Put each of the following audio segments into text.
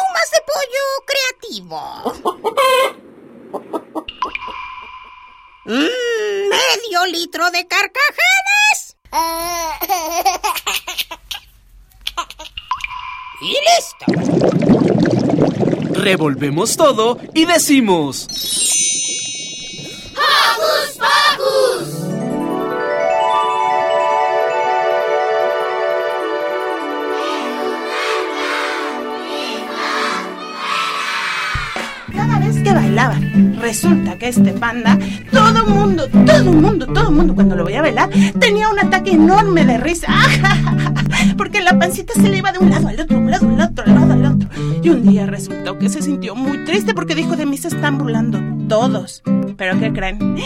Plumas de pollo creativo. Mm, medio litro de carcajadas. Y listo. Revolvemos todo y decimos... ¡Hocus Pocus! Bailaban, resulta que este panda, todo mundo, todo mundo, todo mundo cuando lo veía bailar, tenía un ataque enorme de risa. Porque la pancita se le iba de un lado al otro, un lado al otro, al lado al otro. Y un día resultó que se sintió muy triste porque dijo de mí se están burlando todos. Pero ¿qué creen?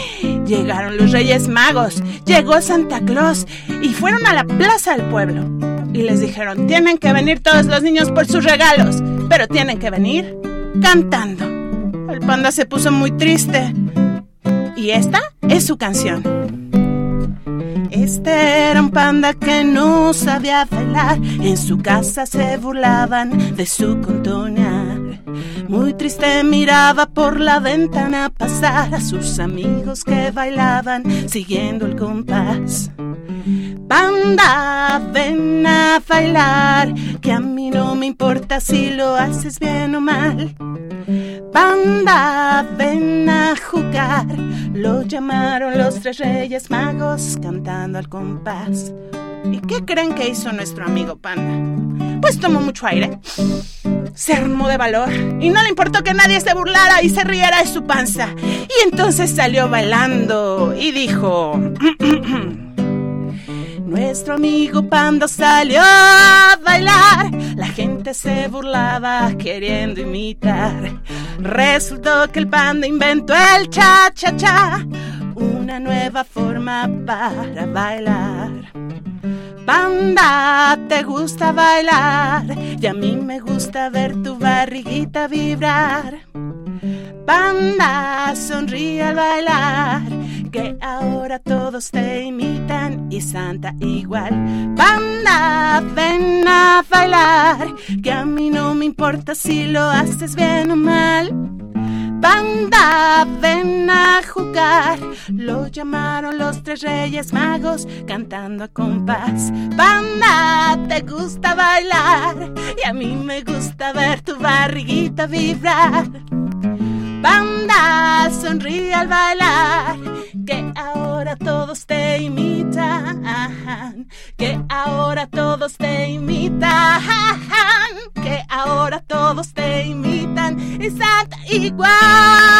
Llegaron los Reyes Magos, llegó Santa Claus y fueron a la plaza del pueblo. Y les dijeron, tienen que venir todos los niños por sus regalos, pero tienen que venir cantando. El panda se puso muy triste. Y esta es su canción. Este era un panda que no sabía bailar. En su casa se burlaban de su contonear. Muy triste miraba por la ventana pasar a sus amigos que bailaban siguiendo el compás. Panda, ven a bailar, que a mí no me importa si lo haces bien o mal. Panda, ven a jugar, lo llamaron los tres reyes magos cantando al compás. ¿Y qué creen que hizo nuestro amigo Panda? Pues tomó mucho aire, se armó de valor y no le importó que nadie se burlara y se riera de su panza. Y entonces salió bailando y dijo... Nuestro amigo Panda salió a bailar. La gente se burlaba queriendo imitar. Resultó que el panda inventó el cha-cha-cha, una nueva forma para bailar. Panda, te gusta bailar y a mí me gusta ver tu barriguita vibrar. Panda, sonríe al bailar, que ahora todos te imitan y Santa igual. Panda, ven a bailar, que a mí no me importa si lo haces bien o mal. Panda, ven a jugar. Lo llamaron los tres reyes magos cantando a compás. Panda, te gusta bailar y a mí me gusta ver tu barriguita vibrar. Panda, sonríe al bailar, que ahora todos te imitan, que ahora todos te imitan, que ahora todos te imitan, y igual,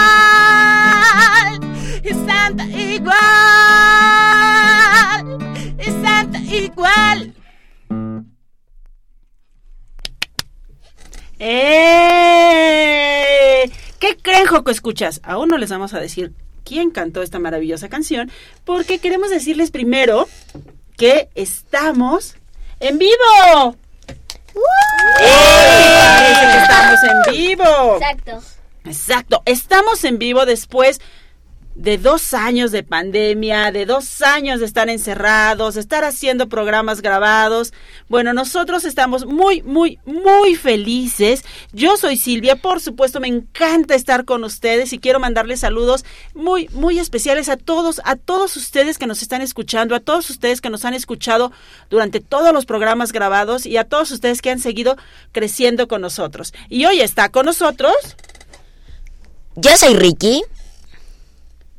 Joco Escuchas? Aún no les vamos a decir quién cantó esta maravillosa canción, porque queremos decirles primero que estamos en vivo. ¡Eh! Parece que estamos en vivo. Exacto. Exacto, estamos en vivo después de dos años de pandemia, de dos años de estar encerrados, de estar haciendo programas grabados. Bueno, nosotros estamos muy, muy, muy felices. Yo soy Silvia, por supuesto, me encanta estar con ustedes y quiero mandarles saludos muy, muy especiales a todos, a todos ustedes que nos están escuchando, a todos ustedes que nos han escuchado durante todos los programas grabados y a todos ustedes que han seguido creciendo con nosotros. Y hoy está con nosotros. Yo soy Ricky.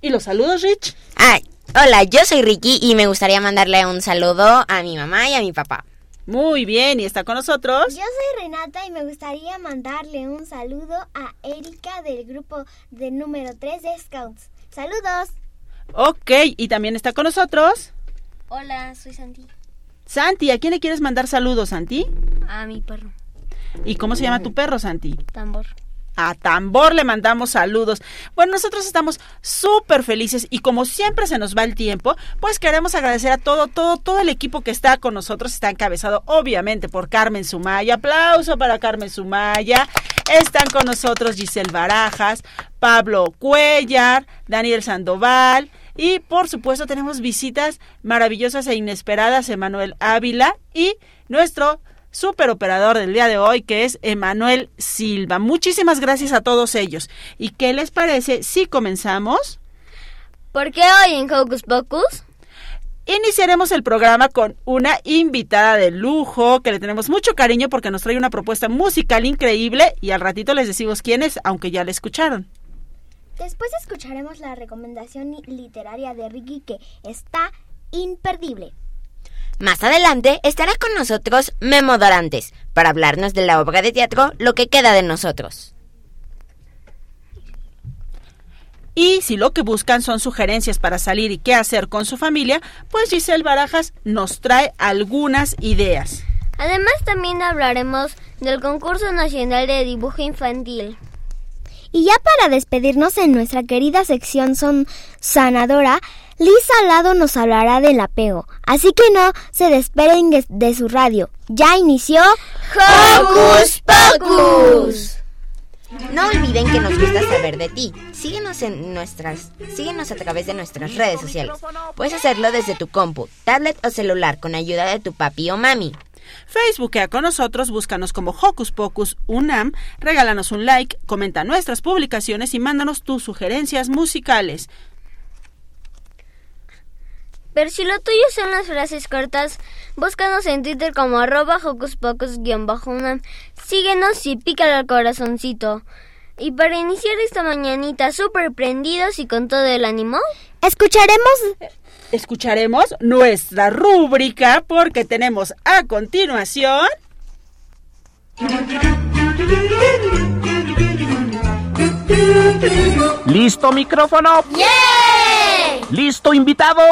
Y los saludos, Rich. Ay, hola, yo soy Ricky y me gustaría mandarle un saludo a mi mamá y a mi papá. Muy bien, y está con nosotros. Yo soy Renata y me gustaría mandarle un saludo a Erika del grupo de número 3 de Scouts. Saludos. Ok, y también está con nosotros. Hola, soy Santi. Santi, ¿a quién le quieres mandar saludos, Santi? A mi perro. ¿Y cómo se llama tu perro, Santi? Tambor. A Tambor le mandamos saludos. Bueno, nosotros estamos súper felices y como siempre se nos va el tiempo, pues queremos agradecer a todo, todo, todo el equipo que está con nosotros. Está encabezado obviamente por Carmen Sumaya. Aplauso para Carmen Sumaya. Están con nosotros Giselle Barajas, Pablo Cuellar, Daniel Sandoval. Y por supuesto tenemos visitas maravillosas e inesperadas, Emanuel Ávila y nuestro super operador del día de hoy, que es Emanuel Silva. Muchísimas gracias a todos ellos. ¿Y qué les parece si comenzamos? ¿Por qué hoy en Hocus Pocus? Iniciaremos el programa con una invitada de lujo que le tenemos mucho cariño porque nos trae una propuesta musical increíble y al ratito les decimos quién es, aunque ya la escucharon. Después escucharemos la recomendación literaria de Ricky que está imperdible. Más adelante estará con nosotros Memo Dorantes para hablarnos de la obra de teatro Lo que queda de nosotros. Y si lo que buscan son sugerencias para salir y qué hacer con su familia, pues Giselle Barajas nos trae algunas ideas. Además también hablaremos del concurso nacional de dibujo infantil. Y ya para despedirnos en nuestra querida sección son sanadora, Lisa al lado nos hablará del apego. Así que no se despeguen de su radio. Ya inició Hocus Pocus. No olviden que nos gusta saber de ti. Síguenos en nuestras, síguenos a través de nuestras redes sociales. Puedes hacerlo desde tu compu, tablet o celular con ayuda de tu papi o mami. Facebookea con nosotros, búscanos como Hocus Pocus UNAM, regálanos un like, comenta nuestras publicaciones y mándanos tus sugerencias musicales. Pero si lo tuyo son las frases cortas, búscanos en Twitter como arroba Hocus Pocus-UNAM. Síguenos y pícale al corazoncito. Y para iniciar esta mañanita súper prendidos y con todo el ánimo, escucharemos... Escucharemos nuestra rúbrica porque tenemos a continuación... ¿Listo micrófono? ¿Listo invitado?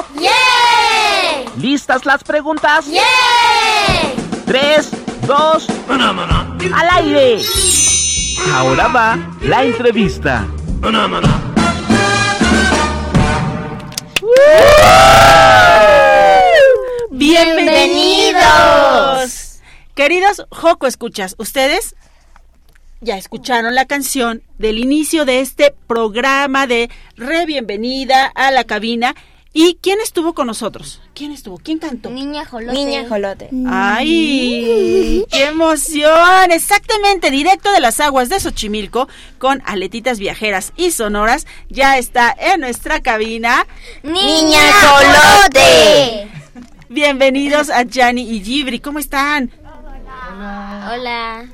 ¿Listas las preguntas? Tres, dos, al aire. Ahora va la entrevista. ¡Bienvenidos! Queridos Joco Escuchas, ustedes ya escucharon la canción del inicio de este programa de Re Bienvenida a la cabina. ¿Y quién estuvo con nosotros? ¿Quién estuvo? ¿Quién cantó? Niña Jolote. Niña Jolote. ¡Ay! ¡Qué emoción! Exactamente, directo de las aguas de Xochimilco, con aletitas viajeras y sonoras, ya está en nuestra cabina. Niña Jolote. Bienvenidos a Gianni y Gibri. ¿Cómo están? Hola.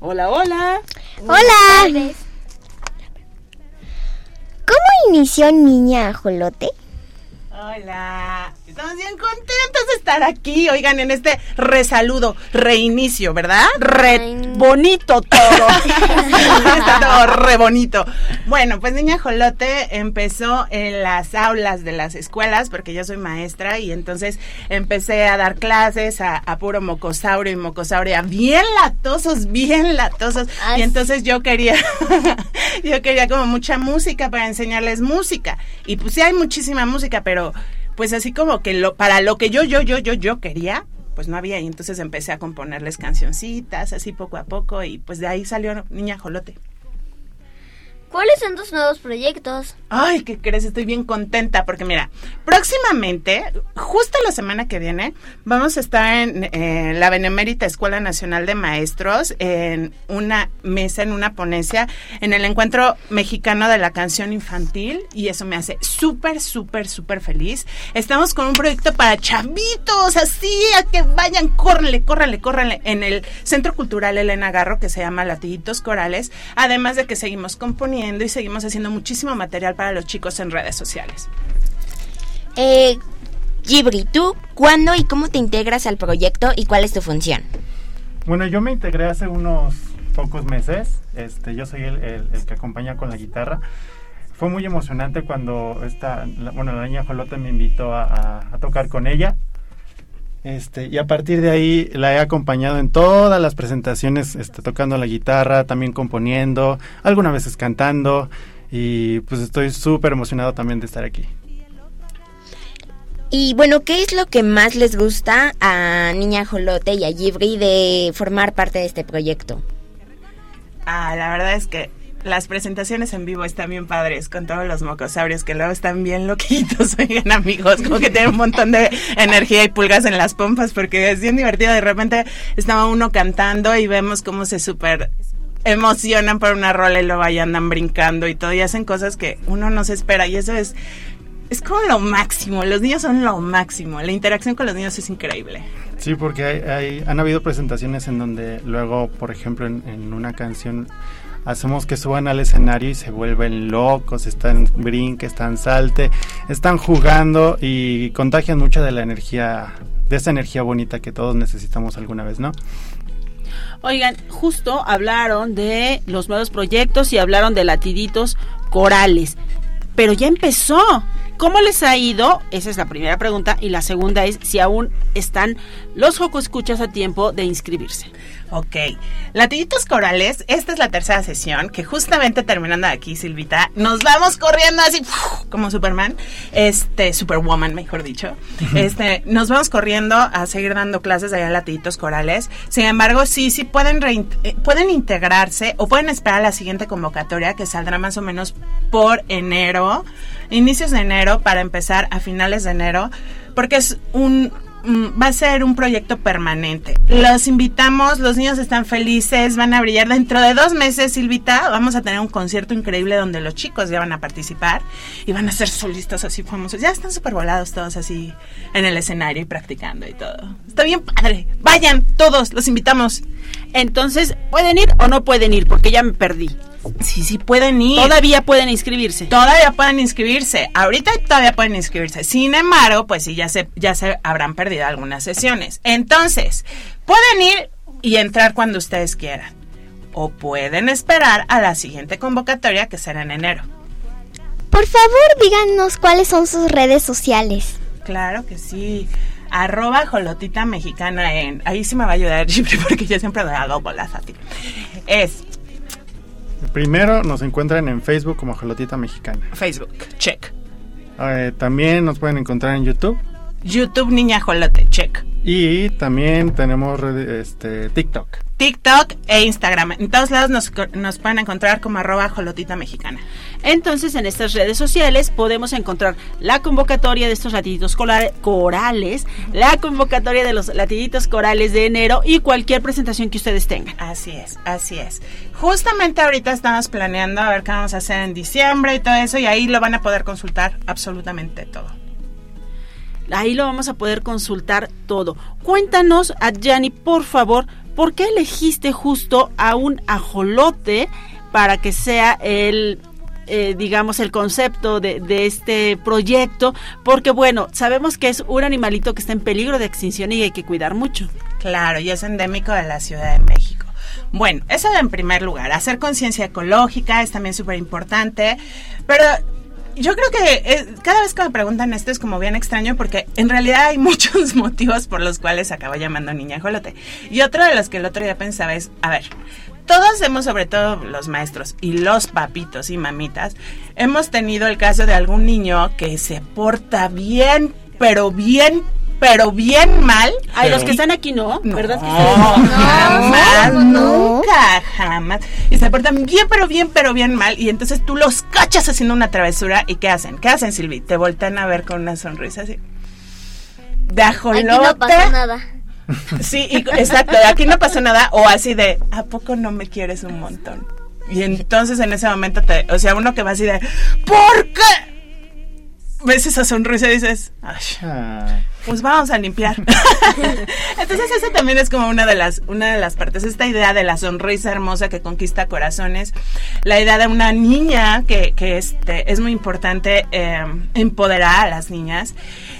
Hola, hola. Hola. ¿Cómo inició Niña Ajolote? Hola. Estamos bien contentos de estar aquí, oigan, en este resaludo, reinicio, ¿verdad? Re bonito todo. Está todo re bonito. Bueno, pues Niña Jolote empezó en las aulas de las escuelas, porque yo soy maestra, y entonces empecé a dar clases a, a puro mocosaurio y mocosauria, bien latosos, bien latosos. Ay, y entonces yo quería, yo quería como mucha música para enseñarles música. Y pues sí hay muchísima música, pero pues así como que lo, para lo que yo, yo, yo, yo, yo quería, pues no había. Y entonces empecé a componerles cancioncitas, así poco a poco, y pues de ahí salió Niña Jolote. ¿Cuáles son tus nuevos proyectos? Ay, ¿qué crees? Estoy bien contenta porque mira, próximamente, justo la semana que viene, vamos a estar en eh, la Benemérita Escuela Nacional de Maestros en una mesa, en una ponencia, en el encuentro mexicano de la canción infantil y eso me hace súper, súper, súper feliz. Estamos con un proyecto para chavitos, así, a que vayan, córranle, córranle, córranle, en el Centro Cultural Elena Garro que se llama Latiditos Corales, además de que seguimos componiendo y seguimos haciendo muchísimo material para los chicos en redes sociales. Eh, Gibri, ¿tú cuándo y cómo te integras al proyecto y cuál es tu función? Bueno, yo me integré hace unos pocos meses. Este, yo soy el, el- el que acompaña con la guitarra. Fue muy emocionante cuando esta, la- bueno, la niña Jolote me invitó a, a- a tocar con ella. Este, y a partir de ahí la he acompañado en todas las presentaciones, este, tocando la guitarra, también componiendo, algunas veces cantando y pues estoy súper emocionado también de estar aquí. Y bueno, ¿qué es lo que más les gusta a Niña Jolote y a Gibri de formar parte de este proyecto? Ah, la verdad es que las presentaciones en vivo están bien padres con todos los mocosaurios que luego están bien loquitos, oigan amigos, como que tienen un montón de energía y pulgas en las pompas porque es bien divertido. De repente estaba uno cantando y vemos cómo se súper emocionan por una rola y luego ahí andan brincando y todo y hacen cosas que uno no se espera y eso es es como lo máximo, los niños son lo máximo, la interacción con los niños es increíble. Sí, porque hay, han habido presentaciones en donde luego, por ejemplo, en una canción hacemos que suban al escenario y se vuelven locos, están brinque, están salte, están jugando y contagian mucha de la energía, de esa energía bonita que todos necesitamos alguna vez, ¿no? Oigan, justo hablaron de los nuevos proyectos y hablaron de latiditos corales, pero ya empezó. ¿Cómo les ha ido? Esa es la primera pregunta. Y la segunda es si aún están los Joco Escuchas a tiempo de inscribirse. Ok. Latiditos Corales, esta es la tercera sesión, que justamente terminando aquí, Silvita, nos vamos corriendo así como Superman, este, Superwoman, mejor dicho. Este, nos vamos corriendo a seguir dando clases allá en Latiditos Corales. Sin embargo, sí, sí pueden, eh, pueden integrarse o pueden esperar a la siguiente convocatoria que saldrá más o menos por enero, inicios de enero, para empezar a finales de enero, porque es un Mm, va a ser un proyecto permanente. Los invitamos, los niños están felices, van a brillar. Dentro de dos meses, Silvita, vamos a tener un concierto increíble donde los chicos ya van a participar y van a ser solistas así famosos. Ya están súper volados todos así en el escenario y practicando y todo. Está bien padre. Vayan todos, los invitamos. Entonces, ¿pueden ir o no pueden ir? Porque ya me perdí. Sí, sí pueden ir. Todavía pueden inscribirse. Todavía pueden inscribirse. Ahorita todavía pueden inscribirse. Sin embargo, pues sí, ya se, ya se habrán perdido algunas sesiones. Entonces, pueden ir y entrar cuando ustedes quieran. O pueden esperar a la siguiente convocatoria que será en enero. Por favor, díganos cuáles son sus redes sociales. Claro que sí. Arroba Jolotita Mexicana en... Ahí sí me va a ayudar porque yo siempre me hago bolas ti. Es Primero nos encuentran en Facebook como Jalotita Mexicana. Facebook, check. Eh, también nos pueden encontrar en YouTube. YouTube Niña Jolote, check. Y también tenemos este, TikTok. TikTok e Instagram. En todos lados nos, nos pueden encontrar como arroba jolotita mexicana. Entonces, en estas redes sociales podemos encontrar la convocatoria de estos latiditos corales, la convocatoria de los latiditos corales de enero y cualquier presentación que ustedes tengan. Así es, así es. Justamente ahorita estamos planeando a ver qué vamos a hacer en diciembre y todo eso, y ahí lo van a poder consultar absolutamente todo. Ahí lo vamos a poder consultar todo. Cuéntanos, Adjani, por favor, ¿por qué elegiste justo a un ajolote para que sea el eh, digamos, el concepto de, de, este proyecto, porque bueno, sabemos que es un animalito que está en peligro de extinción y hay que cuidar mucho. Claro, y es endémico de la Ciudad de México. Bueno, eso en primer lugar, hacer conciencia ecológica es también súper importante, pero yo creo que eh, cada vez que me preguntan esto es como bien extraño porque en realidad hay muchos motivos por los cuales se acaba llamando niña jolote. Y otro de los que el otro día pensaba es, a ver, todos hemos, sobre todo los maestros y los papitos y mamitas, hemos tenido el caso de algún niño que se porta bien, pero bien pero bien mal. Ay, los que están aquí no, ¿verdad? No, jamás, nunca, jamás. Y se portan bien, pero bien, pero bien mal. Y entonces tú los cachas haciendo una travesura. ¿Y qué hacen? ¿Qué hacen, Silvi? Te voltean a ver con una sonrisa así. De ajolote. Aquí no pasó nada. Sí, exacto. Aquí no pasó nada. O así de, ¿a poco no me quieres un montón? Y entonces en ese momento te, o sea, uno que va así de, ¿por qué? Ves esa sonrisa y dices, Ay, ah pues vamos a limpiar. Entonces eso también es como una de las una de las partes esta idea de la sonrisa hermosa que conquista corazones, la idea de una niña que, que este es muy importante eh, empoderar a las niñas,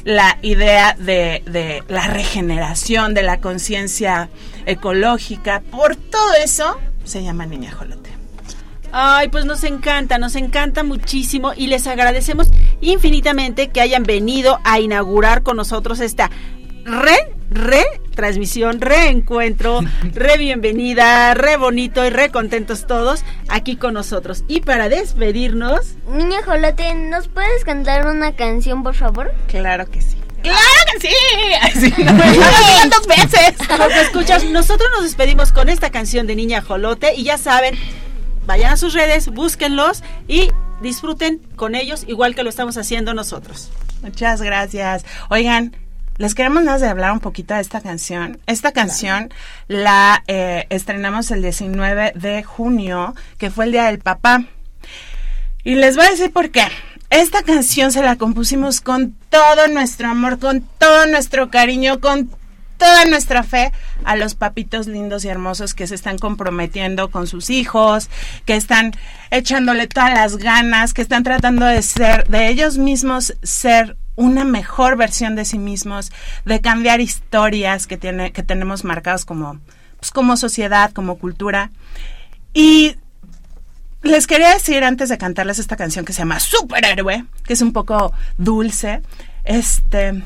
la idea de, de la regeneración de la conciencia ecológica, por todo eso se llama niña jolote. Ay, pues nos encanta, nos encanta muchísimo y les agradecemos infinitamente que hayan venido a inaugurar con nosotros esta red re transmisión, reencuentro, re bienvenida, re bonito y re contentos todos aquí con nosotros. Y para despedirnos... Niña Jolote, ¿nos puedes cantar una canción, por favor? Claro que sí. ¡Claro que sí! Así, no, dos veces. Lo que escuchas, nosotros nos despedimos con esta canción de Niña Jolote y ya saben, vayan a sus redes, búsquenlos y disfruten con ellos igual que lo estamos haciendo nosotros. Muchas gracias. Oigan, les queremos más de hablar un poquito de esta canción. Esta canción la eh, estrenamos el 19 de junio, que fue el Día del Papá. Y les voy a decir por qué. Esta canción se la compusimos con todo nuestro amor, con todo nuestro cariño, con toda nuestra fe a los papitos lindos y hermosos que se están comprometiendo con sus hijos, que están echándole todas las ganas, que están tratando de ser, de ellos mismos ser una mejor versión de sí mismos, de cambiar historias que tiene, que tenemos marcadas como, pues, como sociedad, como cultura. Y les quería decir antes de cantarles esta canción que se llama Superhéroe, que es un poco dulce, este,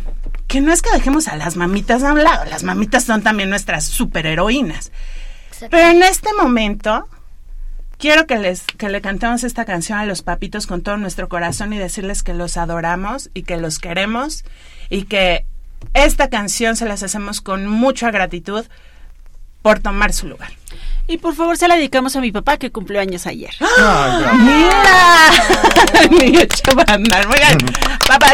que no es que dejemos a las mamitas a un lado, las mamitas son también nuestras superheroínas. Pero en este momento quiero que les que le cantemos esta canción a los papitos con todo nuestro corazón y decirles que los adoramos y que los queremos y que esta canción se las hacemos con mucha gratitud por tomar su lugar. Y por favor se la dedicamos a mi papá que cumplió años ayer. ¡Mira! Papá,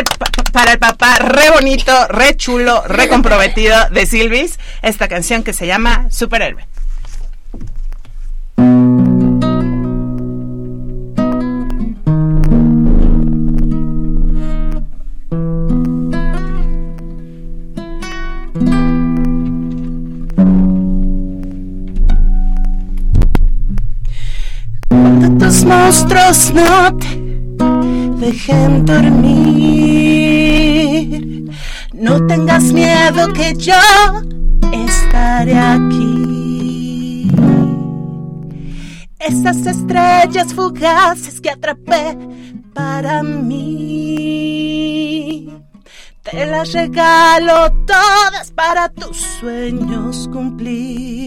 para el papá re bonito, re chulo, re comprometido de Silvis, esta canción que se llama Superhéroe. Monstruos no te dejen dormir. No tengas miedo que yo estaré aquí. Esas estrellas fugaces que atrapé para mí. Te las regalo todas para tus sueños cumplir.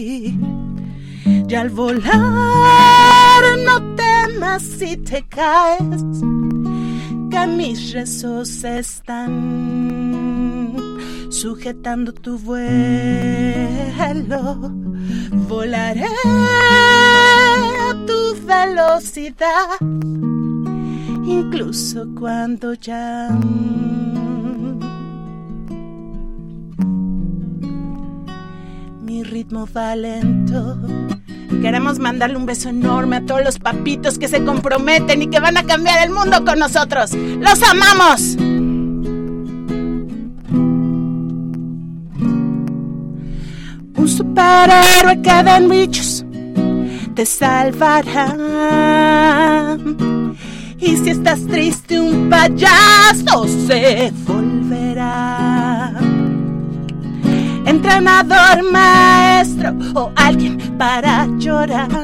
Y al volar no temas si te caes, que mis rezos están sujetando tu vuelo. Volaré a tu velocidad, incluso cuando ya mi ritmo va lento Queremos mandarle un beso enorme a todos los papitos que se comprometen y que van a cambiar el mundo con nosotros. ¡Los amamos! Un superhéroe que den bichos te salvará. Y si estás triste, un payaso se volverá entrenador, maestro o alguien para llorar.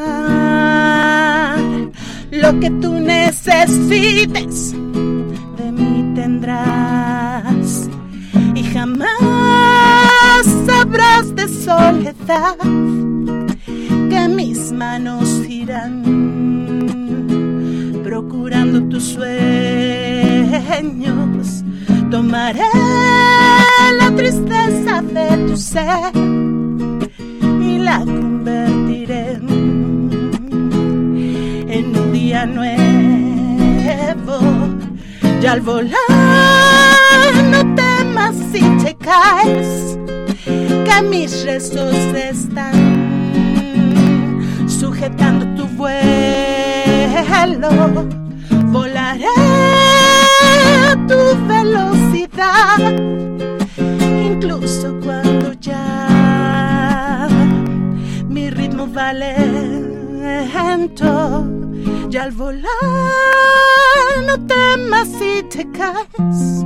Lo que tú necesites de mí tendrás y jamás sabrás de soledad que mis manos irán procurando tus sueños. Tomaré tristeza de tu ser y la convertiré en un día nuevo. Y al volar no temas si te caes, que mis rezos están sujetando tu vuelo. Volaré a tu velocidad Y al volar no temas si te caes,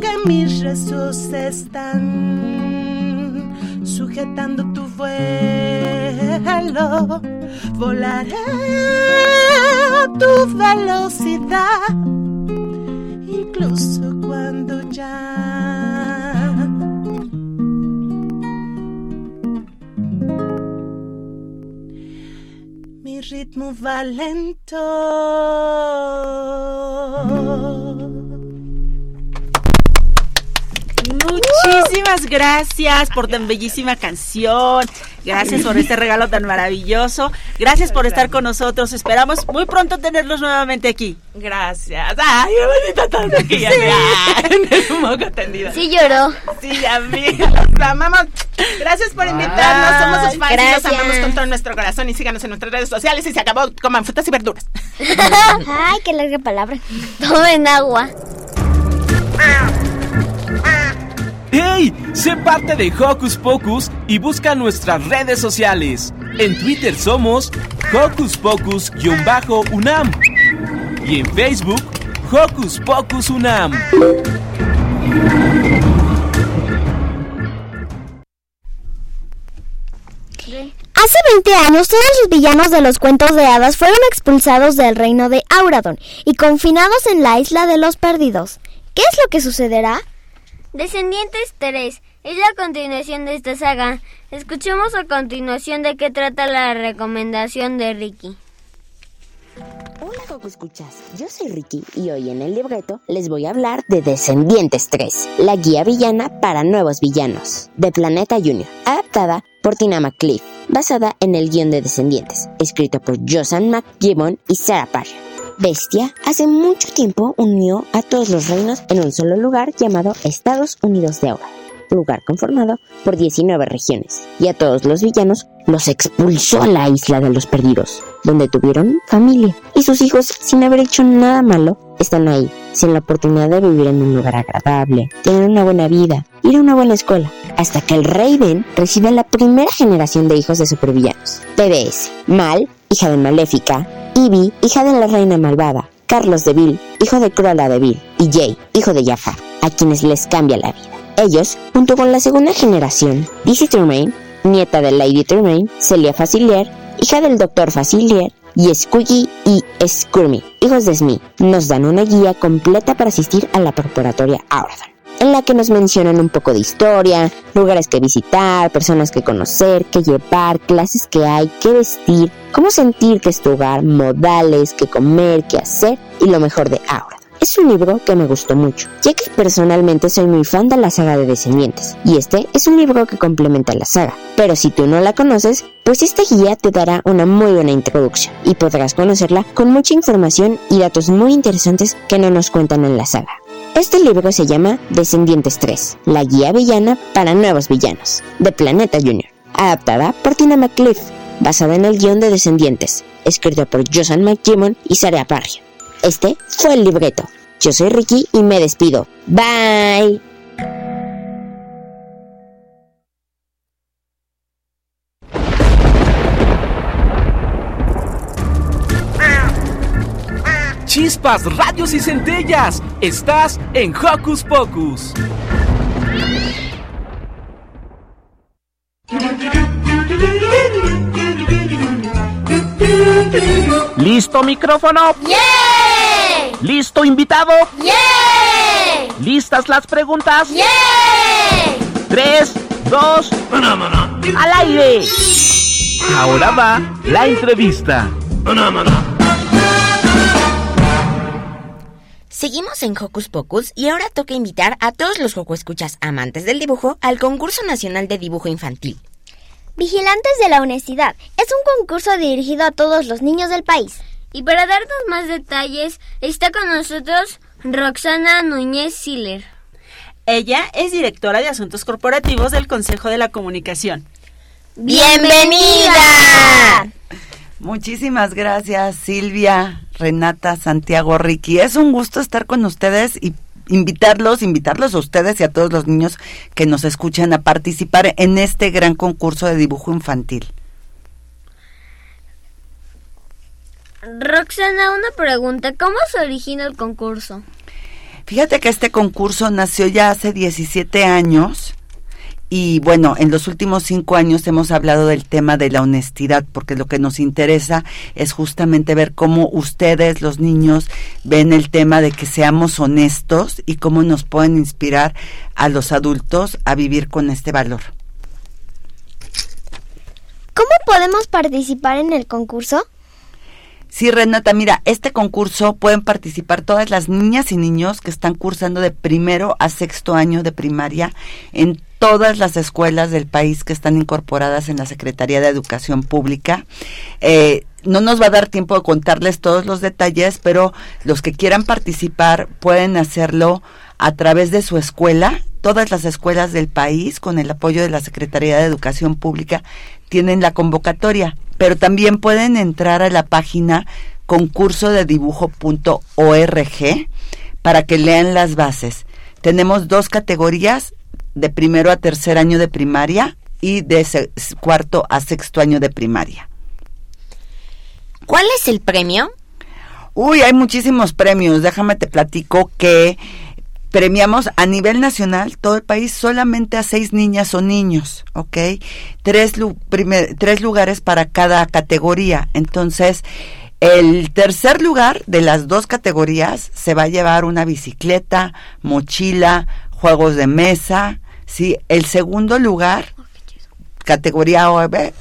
que mis rezos están sujetando tu vuelo. Volaré a tu velocidad, incluso cuando ya mi ritmo va lento. Muchísimas gracias por tan bellísima canción. Gracias por este regalo tan maravilloso. Gracias por estar con nosotros. Esperamos muy pronto tenerlos nuevamente aquí. Gracias. Ay, qué bonita tanto aquí ya en el moco tendido. Sí lloró. Sí, amiga, los amamos. Gracias por invitarnos. Y los Gracias. amamos con todo nuestro corazón. Y síganos en nuestras redes sociales. Y se acabó. Coman frutas y verduras. Ay, qué larga palabra. Tomen agua. ¡Hey! Sé parte de Hocus Pocus y busca nuestras redes sociales. En Twitter somos Hocus Pocus-UNAM y en Facebook Hocus Pocus UNAM. Hace 20 años, todos los villanos de los cuentos de hadas fueron expulsados del reino de Auradon y confinados en la isla de los perdidos. ¿Qué es lo que sucederá? Descendientes 3 es la continuación de esta saga. Escuchemos a continuación de qué trata la recomendación de Ricky. Hola, Coco Escuchas. Yo soy Ricky y hoy en el libreto les voy a hablar de Descendientes 3, la guía villana para nuevos villanos, de Planeta Junior, adaptada por Tina McCliff, basada en el guion de Descendientes, escrito por Josan McGibbon y Sarah Parry. Bestia hace mucho tiempo unió a todos los reinos en un solo lugar llamado Estados Unidos de Aura, lugar conformado por 19 regiones, y a todos los villanos los expulsó a la isla de los perdidos, donde tuvieron familia, y sus hijos, sin haber hecho nada malo, están ahí, sin la oportunidad de vivir en un lugar agradable, tener una buena vida, ir a una buena escuela, hasta que el rey Ben recibe a la primera generación de hijos de supervillanos. TBS, Mal, hija de Maléfica, Ivy, hija de la reina malvada, Carlos de Vil, hijo de Cruella de Vil, y Jay, hijo de Jafar, a quienes les cambia la vida. Ellos, junto con la segunda generación, Dizzy Tremaine, nieta de Lady Tremaine, Celia Facilier, hija del Dr. Facilier, y Squiggy y Scurmy, hijos de Smee, nos dan una guía completa para asistir a la preparatoria Auradon, en la que nos mencionan un poco de historia, lugares que visitar, personas que conocer, que llevar, clases que hay, qué vestir, cómo sentir que es tu hogar, modales, qué comer, qué hacer y lo mejor de Auradon. Es un libro que me gustó mucho, ya que personalmente soy muy fan de la saga de Descendientes, y este es un libro que complementa la saga. Pero si tú no la conoces, pues esta guía te dará una muy buena introducción, y podrás conocerla con mucha información y datos muy interesantes que no nos cuentan en la saga. Este libro se llama Descendientes 3, la guía villana para nuevos villanos, de Planeta Junior, adaptada por Tina McCliff, basada en el guion de Descendientes, escrito por Josan McGibbon y Sarah Parry. Este fue el libreto. Yo soy Ricky y me despido. Bye. Chispas, radios y centellas. Estás en Hocus Pocus. ¿Listo micrófono? ¿Listo invitado? ¿Listas las preguntas? Tres, dos, al aire. Ahora va la entrevista. Seguimos en Hocus Pocus y ahora toca invitar a todos los Joco Escuchas amantes del dibujo al concurso nacional de dibujo infantil. Vigilantes de la Honestidad es un concurso dirigido a todos los niños del país. Y para darnos más detalles, está con nosotros Roxana Núñez Siller. Ella es directora de Asuntos Corporativos del Consejo de la Comunicación. ¡Bienvenida! Muchísimas gracias Silvia, Renata, Santiago, Ricky. Es un gusto estar con ustedes y invitarlos, invitarlos a ustedes y a todos los niños que nos escuchan a participar en este gran concurso de dibujo infantil. Roxana, una pregunta. ¿Cómo se origina el concurso? Fíjate que este concurso nació ya hace 17 años y bueno, en los últimos cinco años hemos hablado del tema de la honestidad porque lo que nos interesa es justamente ver cómo ustedes, los niños, ven el tema de que seamos honestos y cómo nos pueden inspirar a los adultos a vivir con este valor. ¿Cómo podemos participar en el concurso? Sí, Renata, mira, este concurso pueden participar todas las niñas y niños que están cursando de primero a sexto año de primaria en todas las escuelas del país que están incorporadas en la Secretaría de Educación Pública. Eh, no nos va a dar tiempo de contarles todos los detalles, pero los que quieran participar pueden hacerlo a través de su escuela. Todas las escuelas del país, con el apoyo de la Secretaría de Educación Pública, tienen la convocatoria pero también pueden entrar a la página concursodedibujo.org para que lean las bases. Tenemos dos categorías de primero a tercer año de primaria y de cuarto a sexto año de primaria. ¿Cuál es el premio? Uy, hay muchísimos premios. Déjame te platico que premiamos a nivel nacional, todo el país, solamente a seis niñas o niños, ¿ok? Tres, tres lugares para cada categoría. Entonces, el tercer lugar de las dos categorías se va a llevar una bicicleta, mochila, juegos de mesa, ¿sí? El segundo lugar, categoría OEB,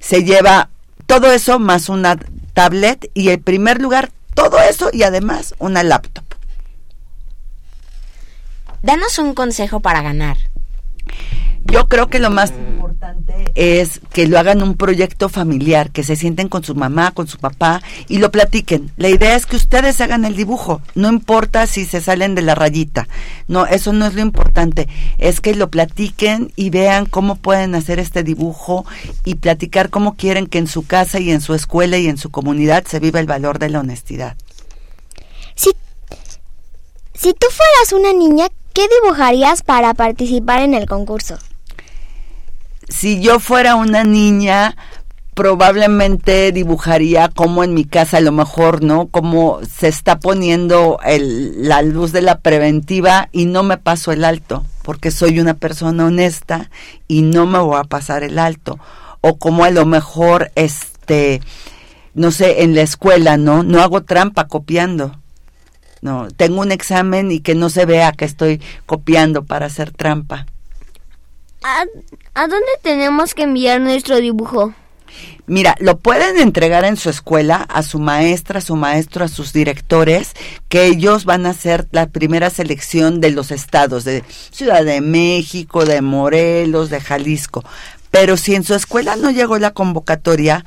se lleva todo eso más una tablet y el primer lugar, todo eso y además una laptop. Danos un consejo para ganar. Yo creo que lo más importante es que lo hagan un proyecto familiar, que se sienten con su mamá, con su papá y lo platiquen. La idea es que ustedes hagan el dibujo, no importa si se salen de la rayita. No, eso no es lo importante, es que lo platiquen y vean cómo pueden hacer este dibujo y platicar cómo quieren que en su casa y en su escuela y en su comunidad se viva el valor de la honestidad. Si, si tú fueras una niña, ¿Qué dibujarías para participar en el concurso? Si yo fuera una niña, probablemente dibujaría como en mi casa, a lo mejor, ¿no? Como se está poniendo la luz de la preventiva y no me paso el alto, porque soy una persona honesta y no me voy a pasar el alto. O como a lo mejor, este, no sé, en la escuela, ¿no? No hago trampa copiando no, tengo un examen y que no se vea que estoy copiando para hacer trampa. ¿A, dónde tenemos que enviar nuestro dibujo? Mira, lo pueden entregar en su escuela a su maestra, a su maestro, a sus directores, que ellos van a hacer la primera selección de los estados, de Ciudad de México, de Morelos, de Jalisco. Pero si en su escuela no llegó la convocatoria,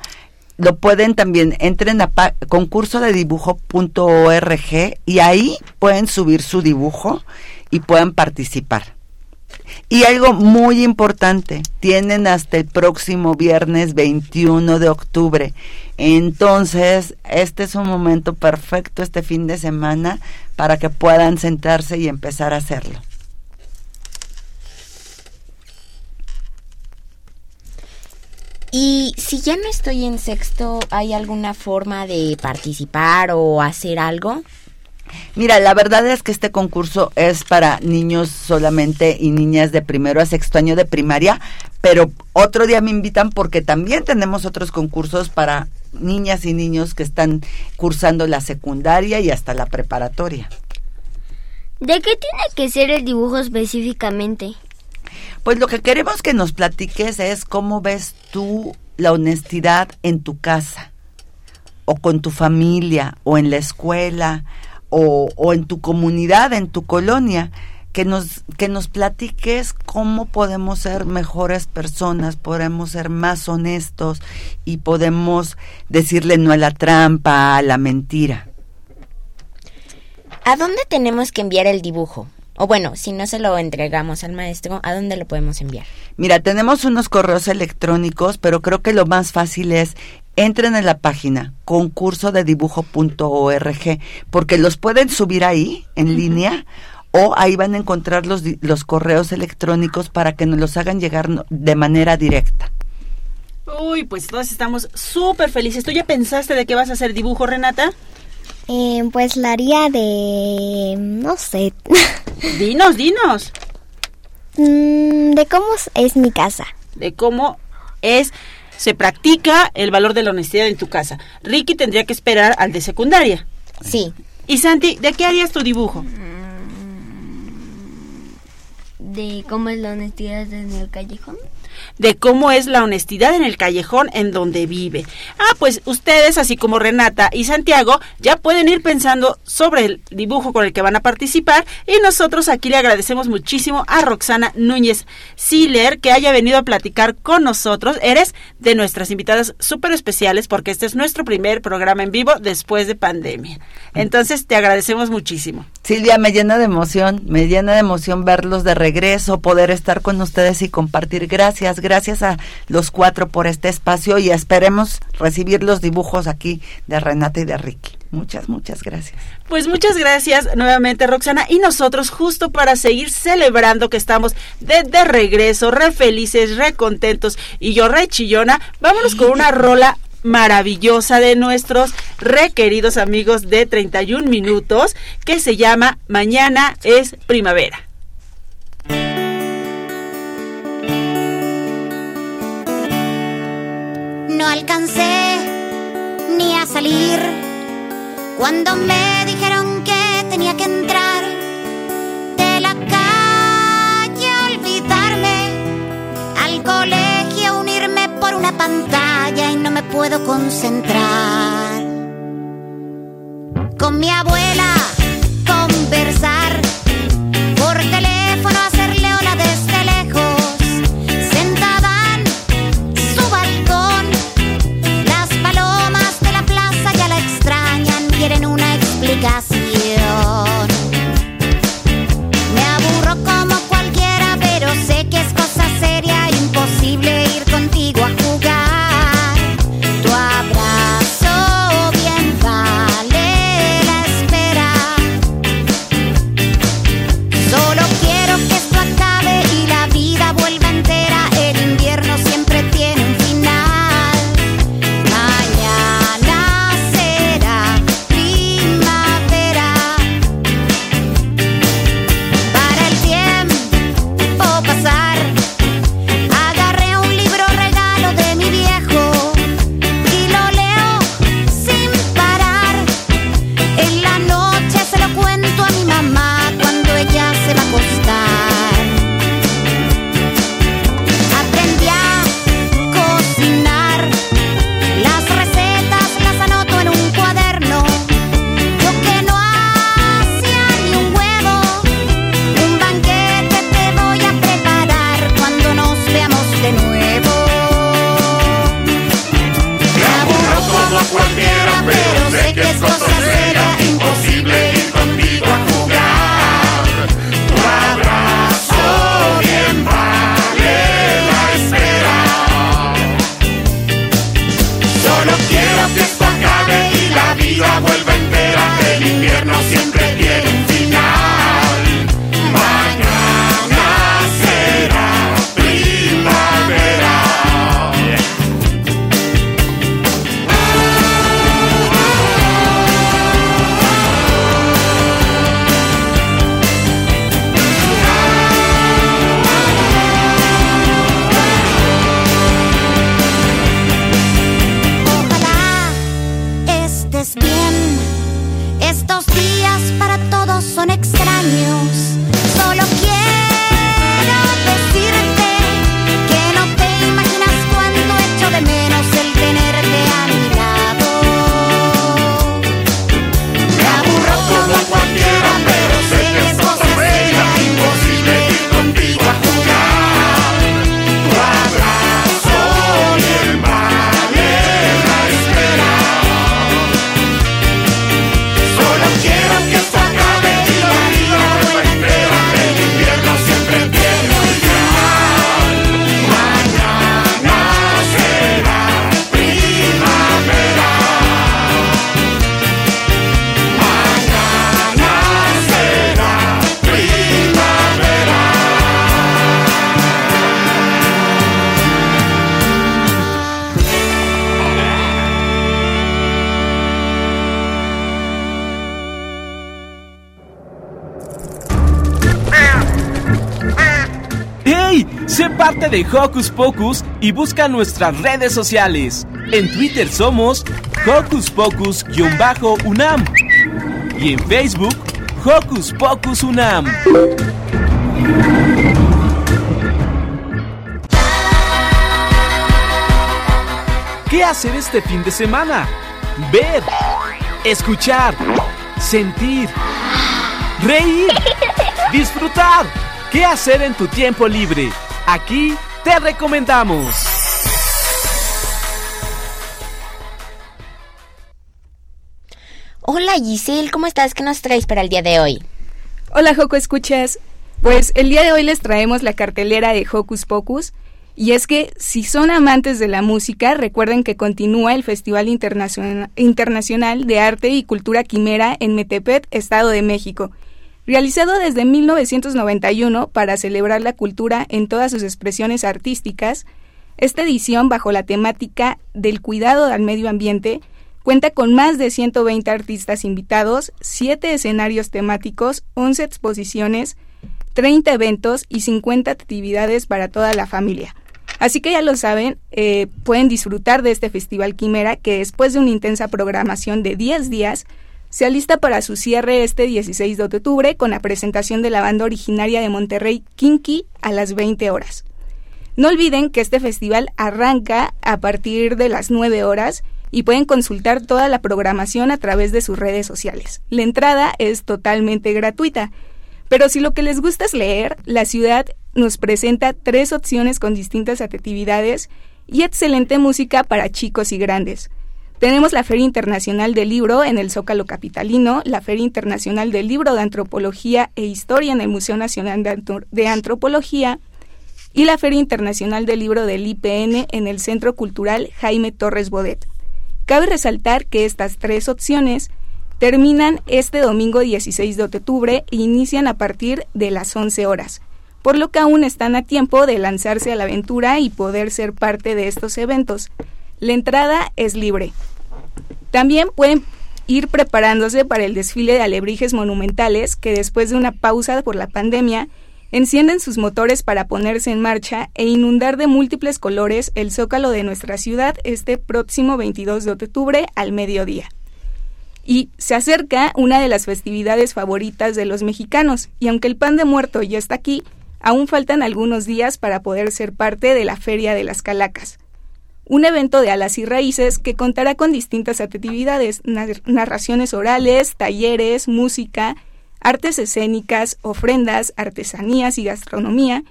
lo pueden también, entren a concurso de dibujo.org y ahí pueden subir su dibujo y puedan participar. Y algo muy importante, tienen hasta el próximo viernes 21 de octubre. Entonces, este es un momento perfecto este fin de semana para que puedan sentarse y empezar a hacerlo. Y si ya no estoy en sexto, ¿hay alguna forma de participar o hacer algo? Mira, la verdad es que este concurso es para niños solamente y niñas de primero a sexto año de primaria, pero otro día me invitan porque también tenemos otros concursos para niñas y niños que están cursando la secundaria y hasta la preparatoria. ¿De qué tiene que ser el dibujo específicamente? Pues lo que queremos que nos platiques es cómo ves tú la honestidad en tu casa, o con tu familia, o en la escuela, o, o en tu comunidad, en tu colonia que nos, que nos platiques cómo podemos ser mejores personas, podemos ser más honestos y podemos decirle no a la trampa, a la mentira. ¿A dónde tenemos que enviar el dibujo? O bueno, si no se lo entregamos al maestro, ¿a dónde lo podemos enviar? Mira, tenemos unos correos electrónicos, pero creo que lo más fácil es entren en la página concursodedibujo.org porque los pueden subir ahí en línea o ahí van a encontrar los, los correos electrónicos para que nos los hagan llegar de manera directa. Uy, pues todos estamos súper felices. ¿Tú ya pensaste de qué vas a hacer dibujo, Renata? Eh, pues la haría de... no sé. Dinos, dinos. Mm, de cómo es mi casa. De cómo es se practica el valor de la honestidad en tu casa. Ricky tendría que esperar al de secundaria. Sí. Y Santi, ¿de qué harías tu dibujo? De cómo es la honestidad en el callejón. De cómo es la honestidad en el callejón en donde vive. Ah, pues ustedes, así como Renata y Santiago, ya pueden ir pensando sobre el dibujo con el que van a participar y nosotros aquí le agradecemos muchísimo a Roxana Núñez Siller que haya venido a platicar con nosotros. Eres de nuestras invitadas súper especiales porque este es nuestro primer programa en vivo después de pandemia. Entonces te agradecemos muchísimo. Silvia, me llena de emoción, me llena de emoción verlos de regreso, poder estar con ustedes y compartir. Gracias, gracias a los cuatro por este espacio y esperemos recibir los dibujos aquí de Renata y de Ricky. Muchas, muchas gracias. Pues muchas gracias nuevamente, Roxana. Y nosotros, justo para seguir celebrando que estamos de, de regreso, re felices, re contentos y yo re chillona, vámonos con una rola maravillosa de nuestros requeridos amigos de 31 minutos que se llama Mañana es primavera. No alcancé ni a salir cuando me dijeron que tenía que entrar de la calle, olvidarme al colegio, unirme por una pantalla y no me puedo concentrar. Con mi abuela conversar de Hocus Pocus y busca nuestras redes sociales. En Twitter somos Hocus Pocus-UNAM y en Facebook Hocus Pocus UNAM. ¿Qué hacer este fin de semana? Ver, escuchar, sentir, reír, disfrutar. ¿Qué hacer en tu tiempo libre? Aquí te recomendamos. Hola Giselle, ¿cómo estás? ¿Qué nos traes para el día de hoy? Hola Joco, ¿escuchas? Pues el día de hoy les traemos la cartelera de Hocus Pocus. Y es que si son amantes de la música, recuerden que continúa el Festival Internacional de Arte y Cultura Quimera en Metepet, Estado de México. Realizado desde 1991 para celebrar la cultura en todas sus expresiones artísticas, esta edición, bajo la temática del cuidado al medio ambiente, cuenta con más de 120 artistas invitados, 7 escenarios temáticos, 11 exposiciones, 30 eventos y 50 actividades para toda la familia. Así que ya lo saben, eh, pueden disfrutar de este Festival Quimera que después de una intensa programación de 10 días, se alista para su cierre este 16 de octubre con la presentación de la banda originaria de Monterrey, Kinky, a las 20 horas. No olviden que este festival arranca a partir de las 9 horas y pueden consultar toda la programación a través de sus redes sociales. La entrada es totalmente gratuita. Pero si lo que les gusta es leer, la ciudad nos presenta tres opciones con distintas actividades y excelente música para chicos y grandes. Tenemos la Feria Internacional del Libro en el Zócalo Capitalino, la Feria Internacional del Libro de Antropología e Historia en el Museo Nacional de Antropología y la Feria Internacional del Libro del IPN en el Centro Cultural Jaime Torres Bodet. Cabe resaltar que estas tres opciones terminan este domingo 16 de octubre e inician a partir de las 11 horas por lo que aún están a tiempo de lanzarse a la aventura y poder ser parte de estos eventos. La entrada es libre. También pueden ir preparándose para el desfile de alebrijes monumentales que después de una pausa por la pandemia encienden sus motores para ponerse en marcha e inundar de múltiples colores el zócalo de nuestra ciudad este próximo 22 de octubre al mediodía. Y se acerca una de las festividades favoritas de los mexicanos, y aunque el pan de muerto ya está aquí, aún faltan algunos días para poder ser parte de la Feria de las Calacas, un evento de alas y raíces que contará con distintas actividades, narraciones orales, talleres, música, artes escénicas, ofrendas, artesanías y gastronomía,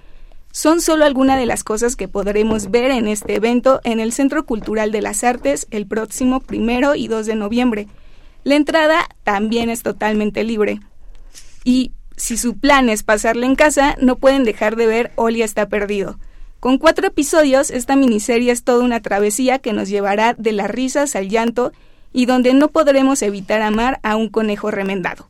son solo algunas de las cosas que podremos ver en este evento en el Centro Cultural de las Artes el próximo primero y 2 de noviembre. La entrada también es totalmente libre. Y si su plan es pasarle en casa, no pueden dejar de ver Oli está perdido. Con cuatro episodios, esta miniserie es toda una travesía que nos llevará de las risas al llanto y donde no podremos evitar amar a un conejo remendado.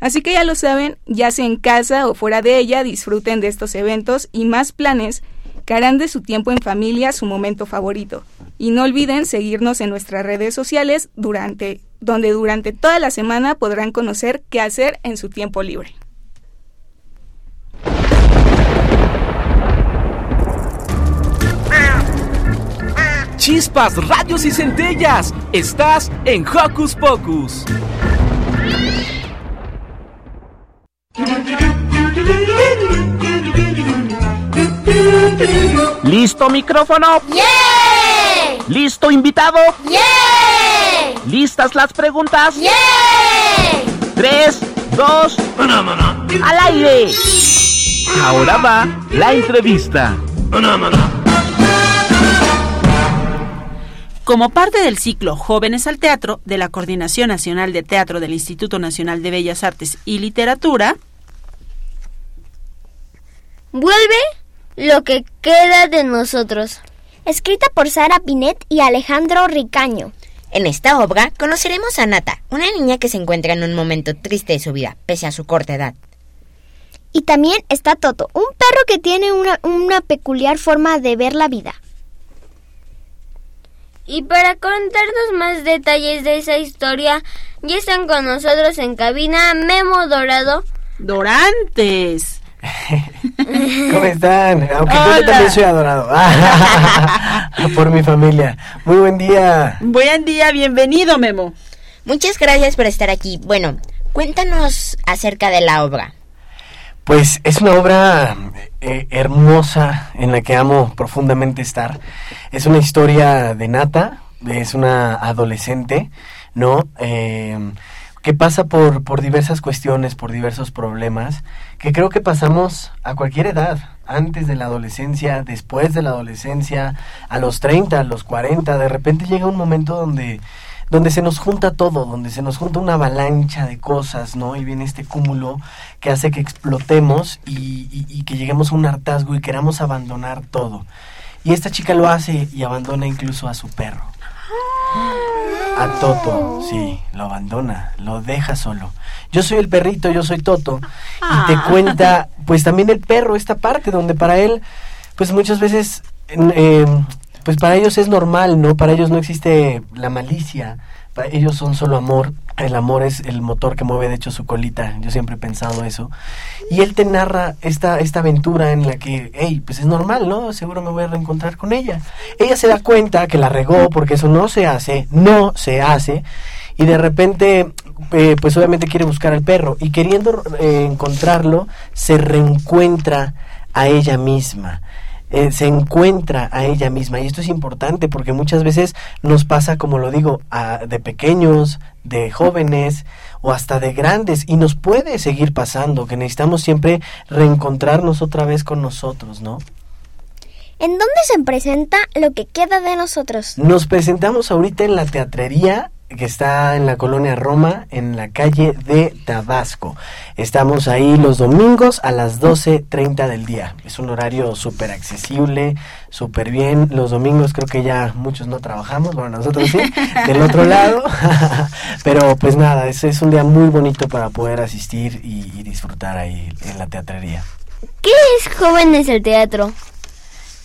Así que ya lo saben, ya sea en casa o fuera de ella, disfruten de estos eventos y más planes que harán de su tiempo en familia su momento favorito. Y no olviden seguirnos en nuestras redes sociales durante, donde durante toda la semana podrán conocer qué hacer en su tiempo libre. Chispas, radios y centellas. Estás en Hocus Pocus. ¿Listo micrófono? ¡Yeah! ¿Listo invitado? ¡Yeah! ¿Listas las preguntas? ¡Yeah! Tres, dos, al aire. Ahora va la entrevista. Como parte del ciclo Jóvenes al Teatro de la Coordinación Nacional de Teatro del Instituto Nacional de Bellas Artes y Literatura, vuelve lo que queda de nosotros. Escrita por Sara Pinet y Alejandro Ricaño. En esta obra conoceremos a Nata, una niña que se encuentra en un momento triste de su vida, pese a su corta edad. Y también está Toto, un perro que tiene una, una peculiar forma de ver la vida. Y para contarnos más detalles de esa historia, ya están con nosotros en cabina Memo Dorado. Dorantes. ¿Cómo están? Aunque yo también soy adorado. por mi familia. Muy buen día. Buen día, bienvenido, Memo. Muchas gracias por estar aquí. Bueno, cuéntanos acerca de la obra. Pues es una obra eh, hermosa en la que amo profundamente estar. Es una historia de Nata, es una adolescente, ¿no? Eh, que pasa por, por diversas cuestiones, por diversos problemas, que creo que pasamos a cualquier edad, antes de la adolescencia, después de la adolescencia, a los 30, a los 40, de repente llega un momento donde donde se nos junta todo, donde se nos junta una avalancha de cosas, ¿no? Y viene este cúmulo que hace que explotemos y, que lleguemos a un hartazgo y queramos abandonar todo. Y esta chica lo hace y abandona incluso a su perro. A Toto, sí, lo abandona, lo deja solo. Yo soy el perrito, yo soy Toto. Y te ah. cuenta, pues también el perro, esta parte donde para él, pues muchas veces eh, pues para ellos es normal, ¿no? Para ellos no existe la malicia, para ellos son solo amor. El amor es el motor que mueve, de hecho, su colita. Yo siempre he pensado eso. Y él te narra esta, esta aventura en la que, hey, pues es normal, ¿no? Seguro me voy a reencontrar con ella. Ella se da cuenta que la regó porque eso no se hace, no se hace. Y de repente, eh, pues obviamente quiere buscar al perro. Y queriendo eh, encontrarlo, se reencuentra a ella misma. Eh, se encuentra a ella misma. Y esto es importante porque muchas veces nos pasa, como lo digo, de pequeños, de jóvenes o hasta de grandes. Y nos puede seguir pasando, que necesitamos siempre reencontrarnos otra vez con nosotros, ¿no? ¿En dónde se presenta lo que queda de nosotros? Nos presentamos ahorita en la teatrería que está en la colonia Roma, en la calle de Tabasco. Estamos ahí los domingos a las 12.30 del día. Es un horario súper accesible, súper bien. Los domingos creo que ya muchos no trabajamos, bueno, nosotros sí, del otro lado. Pero pues nada, es, es un día muy bonito para poder asistir y, y disfrutar ahí en la teatrería. ¿Qué es Jóvenes del Teatro?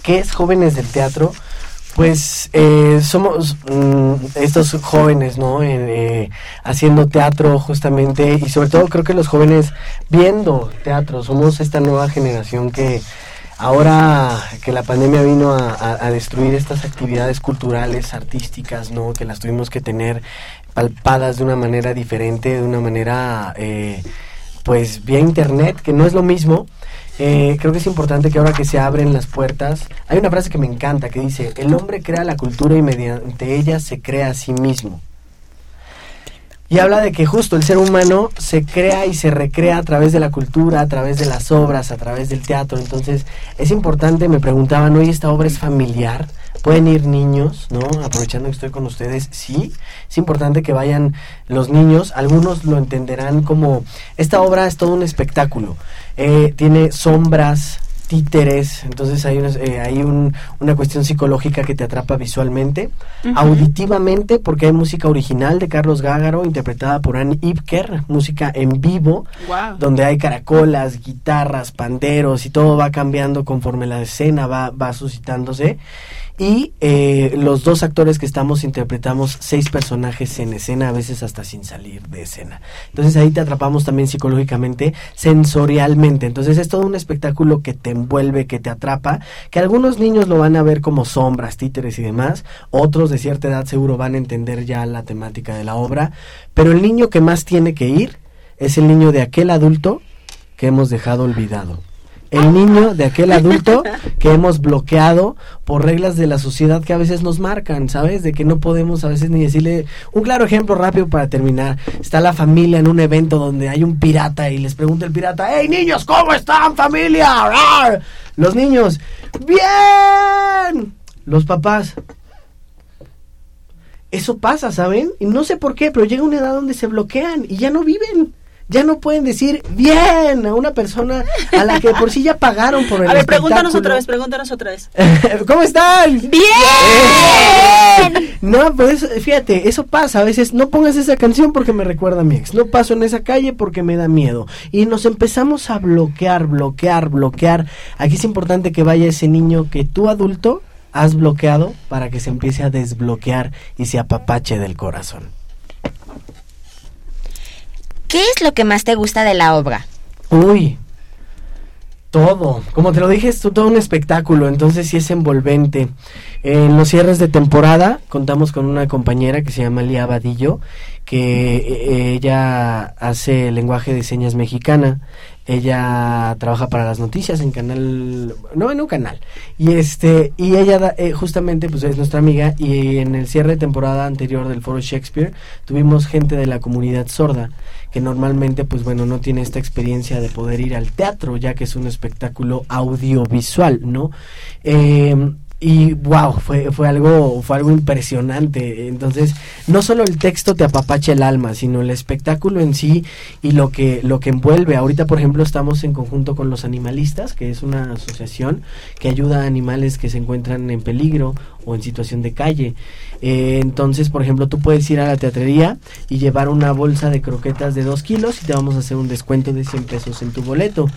¿Qué es Jóvenes del Teatro? Pues eh, somos mm, estos jóvenes, ¿no? Eh, haciendo teatro justamente y sobre todo creo que los jóvenes viendo teatro, somos esta nueva generación que ahora que la pandemia vino a, destruir estas actividades culturales, artísticas, ¿no? Que las tuvimos que tener palpadas de una manera diferente, de una manera, eh, pues vía internet, que no es lo mismo eh, creo que es importante que ahora que se abren las puertas, hay una frase que me encanta que dice, el hombre crea la cultura y mediante ella se crea a sí mismo. Y habla de que justo el ser humano se crea y se recrea a través de la cultura, a través de las obras, a través del teatro. Entonces es importante, me preguntaban, hoy esta obra es familiar, pueden ir niños, ¿no? Aprovechando que estoy con ustedes, sí, es importante que vayan los niños, algunos lo entenderán como, esta obra es todo un espectáculo, eh, tiene sombras, títeres, entonces hay, eh, hay una cuestión psicológica que te atrapa visualmente, auditivamente, porque hay música original de Carlos Gágaro, interpretada por Anne Ipker, música en vivo, donde hay caracolas, guitarras, panderos y todo va cambiando conforme la escena va, va suscitándose y eh, los dos actores que estamos interpretamos seis personajes en escena, a veces hasta sin salir de escena. Entonces ahí te atrapamos también psicológicamente, sensorialmente. Entonces es todo un espectáculo que te envuelve, que te atrapa, que algunos niños lo van a ver como sombras, títeres y demás, otros de cierta edad seguro van a entender ya la temática de la obra, pero el niño que más tiene que ir es el niño de aquel adulto que hemos dejado olvidado el niño de aquel adulto que hemos bloqueado por reglas de la sociedad que a veces nos marcan, ¿sabes? De que no podemos a veces ni decirle un claro ejemplo rápido para terminar. Está la familia en un evento donde hay un pirata y les pregunta el pirata, ¡Hey niños, ¿cómo están familia? Los niños, ¡bien! Los papás, eso pasa, ¿saben? Y no sé por qué, pero llega una edad donde se bloquean y ya no viven ya no pueden decir bien a una persona a la que por sí ya pagaron por el A ver, pregúntanos otra vez, pregúntanos otra vez. ¿Cómo están? ¡Bien! no, pues fíjate, eso pasa. A veces no pongas esa canción porque me recuerda a mi ex. No paso en esa calle porque me da miedo. Y nos empezamos a bloquear, bloquear, bloquear. Aquí es importante que vaya ese niño que tú adulto has bloqueado para que se empiece a desbloquear y se apapache del corazón. ¿Qué es lo que más te gusta de la obra? Uy, todo. Como te lo dije, es todo un espectáculo, entonces sí es envolvente. En los cierres de temporada contamos con una compañera que se llama Lía Vadillo, que eh, ella hace lenguaje de señas mexicana. ella trabaja para las noticias en canal, no en un canal. Y este y ella eh, justamente pues es nuestra amiga y en el cierre de temporada anterior del Foro Shakespeare tuvimos gente de la comunidad sorda que normalmente pues bueno no tiene esta experiencia de poder ir al teatro ya que es un espectáculo audiovisual, ¿no? Eh, y wow, fue, fue algo, fue algo impresionante. Entonces, no solo el texto te apapacha el alma, sino el espectáculo en sí y lo que, lo que envuelve. Ahorita, por ejemplo, estamos en conjunto con los animalistas, que es una asociación que ayuda a animales que se encuentran en peligro o en situación de calle. Eh, entonces, por ejemplo, tú puedes ir a la teatrería y llevar una bolsa de croquetas de 2 kilos y te vamos a hacer un descuento de 100 pesos en tu boleto.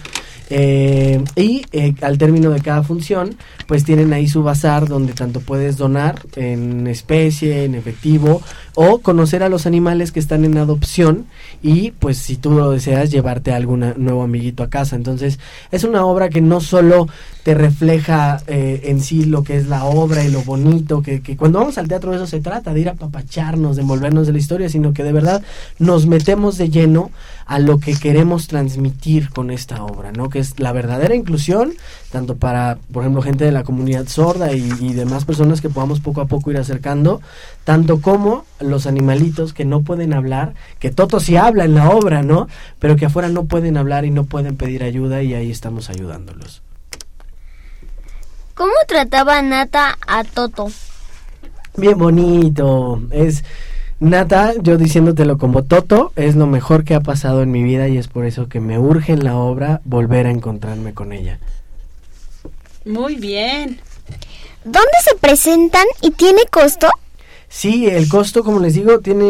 Eh, y eh, al término de cada función, pues tienen ahí su bazar donde tanto puedes donar en especie, en efectivo, o conocer a los animales que están en adopción y pues si tú lo deseas llevarte a algún nuevo amiguito a casa. Entonces es una obra que no solo te refleja eh, en sí lo que es la obra y lo bonito, que, cuando vamos al teatro eso se trata, de ir a papacharnos, de envolvernos de la historia, sino que de verdad nos metemos de lleno a lo que queremos transmitir con esta obra, ¿no? Que es la verdadera inclusión, tanto para, por ejemplo, gente de la comunidad sorda y, y demás personas que podamos poco a poco ir acercando, tanto como los animalitos que no pueden hablar, que Toto sí habla en la obra, ¿no? Pero que afuera no pueden hablar y no pueden pedir ayuda y ahí estamos ayudándolos. ¿Cómo trataba Nata a Toto? Bien bonito. Es Nata, yo diciéndotelo como Toto, es lo mejor que ha pasado en mi vida y es por eso que me urge en la obra volver a encontrarme con ella. Muy bien. ¿Dónde se presentan y tiene costo? Sí, el costo, como les digo, tiene,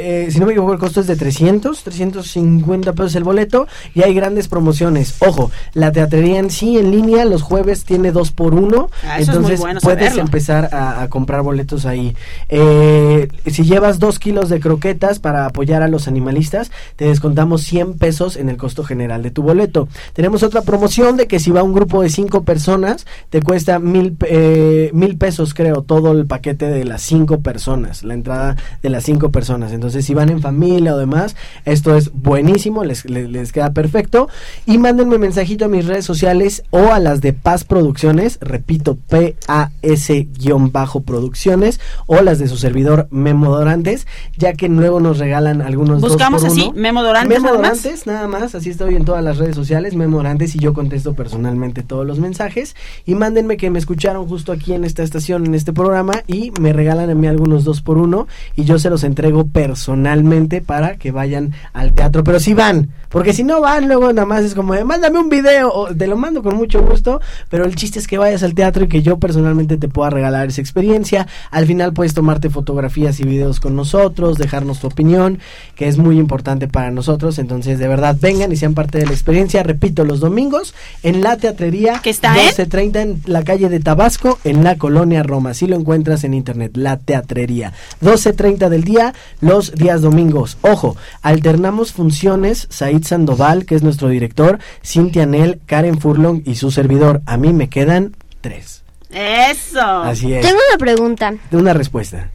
eh, si no me equivoco, el costo es de 300, 350 pesos el boleto y hay grandes promociones. Ojo, la teatrería en sí, en línea, los jueves tiene dos por uno, Ah, entonces bueno puedes saberlo. empezar a, a comprar boletos ahí. Eh, si llevas dos kilos de croquetas para apoyar a los animalistas, te descontamos 100 pesos en el costo general de tu boleto. Tenemos otra promoción de que si va un grupo de cinco personas, te cuesta mil, eh, mil pesos, creo, todo el paquete de las cinco personas, la entrada de las cinco personas. Entonces, si van en familia o demás, esto es buenísimo, les, les, les queda perfecto. Y mándenme mensajito a mis redes sociales o a las de Paz Producciones, repito, P-A-S-Producciones, o las de su servidor Memo Dorantes, ya que luego nos regalan algunos dos Buscamos por así, uno. Memo Dorantes, Memo nada más. Dorantes, nada más, así estoy en todas las redes sociales, Memo Dorantes, y yo contesto personalmente todos los mensajes. Y mándenme que me escucharon justo aquí en esta estación, en este programa, y me regalan a mí algunos dos por uno, y yo se los entrego personalmente para que vayan al teatro. Pero si van, porque si no van, luego nada más es como, de, mándame un video, o te lo mando con mucho gusto, pero el chiste es que vayas al teatro y que yo personalmente te pueda regalar esa experiencia. Al final puedes tomarte fotografías y videos con nosotros, dejarnos tu opinión, que es muy importante para nosotros. Entonces, de verdad, vengan y sean parte de la experiencia. Repito, los domingos en la teatrería ¿Que está en? 12.30 en la calle de Tabasco, en la colonia Roma. Si lo encuentras en internet, la teatrería. 12.30 del día, los días domingos. Ojo, alternamos funciones. Said Sandoval, que es nuestro director, Cintia Nel, Karen Furlong y su servidor. A mí me quedan tres. Eso. Así es. Tengo una pregunta. Una respuesta.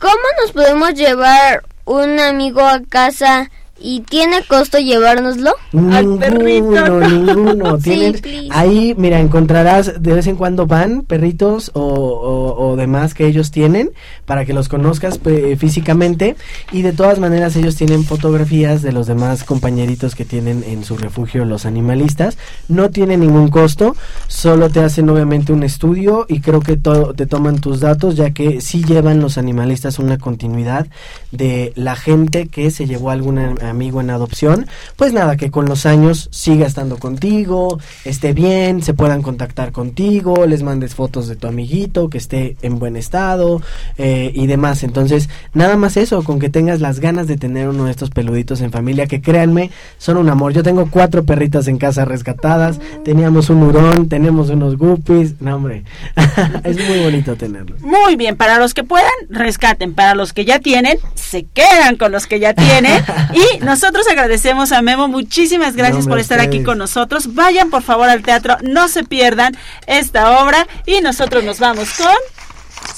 ¿Cómo nos podemos llevar un amigo a casa y tiene costo llevárnoslo? Ninguno, ninguno. Sí, Tienen, ahí, mira, encontrarás de vez en cuando van perritos o, o- o demás que ellos tienen para que los conozcas físicamente. Y de todas maneras, ellos tienen fotografías de los demás compañeritos que tienen en su refugio los animalistas. No tiene ningún costo, solo te hacen obviamente un estudio y creo que to- te toman tus datos, ya que sí llevan los animalistas una continuidad de la gente que se llevó a algún a- amigo en adopción. Pues nada, que con los años siga estando contigo, esté bien, se puedan contactar contigo, les mandes fotos de tu amiguito, que esté en buen estado eh, y demás. Entonces, nada más eso, con que tengas las ganas de tener uno de estos peluditos en familia, que créanme, son un amor. Yo tengo cuatro perritas en casa rescatadas, teníamos un hurón, tenemos unos guppies, no hombre, es muy bonito tenerlos. Muy bien, para los que puedan, rescaten. Para los que ya tienen, se quedan con los que ya tienen. y nosotros agradecemos a Memo. Muchísimas gracias por estar aquí con nosotros. Vayan por favor al teatro, no se pierdan esta obra. Y nosotros nos vamos con.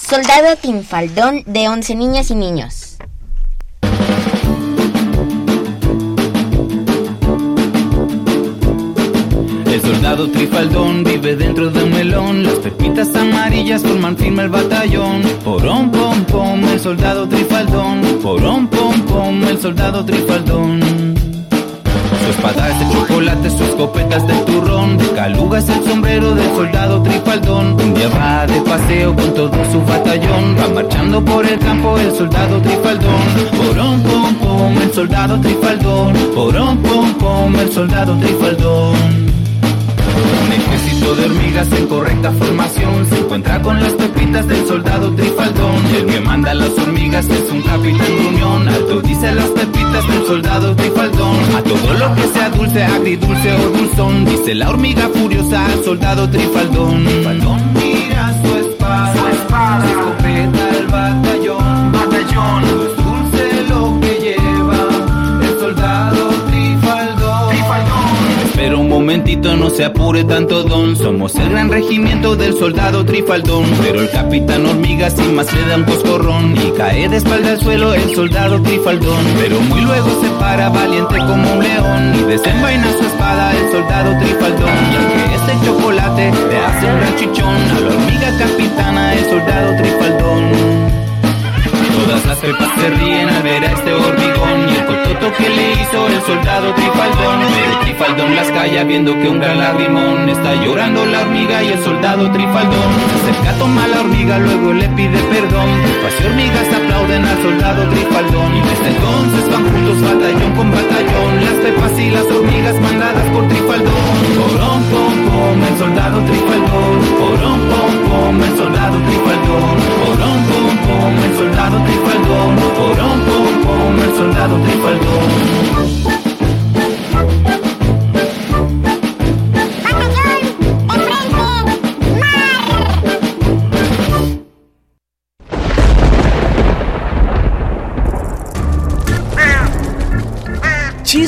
Soldado Tinfaldón de 11 niñas y niños. Soldado trifaldón vive dentro de un melón. Las pepitas amarillas forman firme el batallón. Porón, pom, pom, el soldado trifaldón. Porón, pom, pom, el soldado trifaldón. Su espada es de chocolate, su escopeta es de turrón. De caluga es el sombrero del soldado trifaldón. Un día va de paseo con todo su batallón. Va marchando por el campo el soldado trifaldón. Porón, pom, pom, el soldado trifaldón. Porón, pom, pom, el soldado trifaldón. De hormigas en correcta formación se encuentra con las pepitas del soldado trifaldón. El que manda a las hormigas es un capitán gruñón. Alto dice las pepitas del soldado trifaldón. A todo lo que sea dulce, agridulce o dulzón, dice la hormiga furiosa al soldado trifaldón. Trifaldón mira su espada, su espada, no se apure tanto don. Somos el gran regimiento del soldado trifaldón. Pero el capitán hormiga sin más le da un. Y cae de espalda al suelo el soldado trifaldón. Pero muy luego se para valiente como un león. Y desenvaina su espada el soldado trifaldón. Calla viendo que un gran lagrimón está llorando la hormiga y el soldado Trifaldón. Se acerca, toma la hormiga, luego le pide perdón. Y hormigas aplauden al soldado Trifaldón y desde entonces van juntos batallón con batallón. Las pepas y las hormigas mandadas por Trifaldón. Porón, pom, pom, el soldado Trifaldón. Porón, pom, pom, el soldado Trifaldón. Porón, pom, pom, el soldado Trifaldón. Porón, pom, pom, el soldado Trifaldón.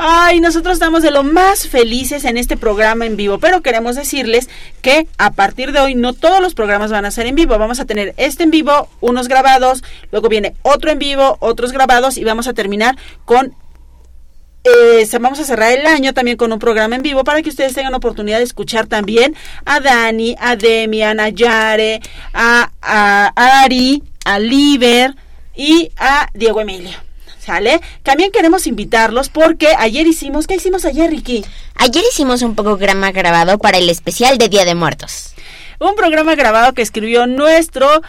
Ay, nosotros estamos de lo más felices en este programa en vivo, pero queremos decirles que a partir de hoy no todos los programas van a ser en vivo. Vamos a tener este en vivo, unos grabados, luego viene otro en vivo, otros grabados y vamos a terminar con eh, vamos a cerrar el año también con un programa en vivo para que ustedes tengan oportunidad de escuchar también a Dani, a Demi, a Nayare, a, a Ari, a Liber y a Diego Emilio. ¿Sale? También queremos invitarlos porque ayer hicimos, ¿qué hicimos ayer, Ricky? Ayer hicimos un programa grabado para el especial de Día de Muertos. Un programa grabado que escribió nuestro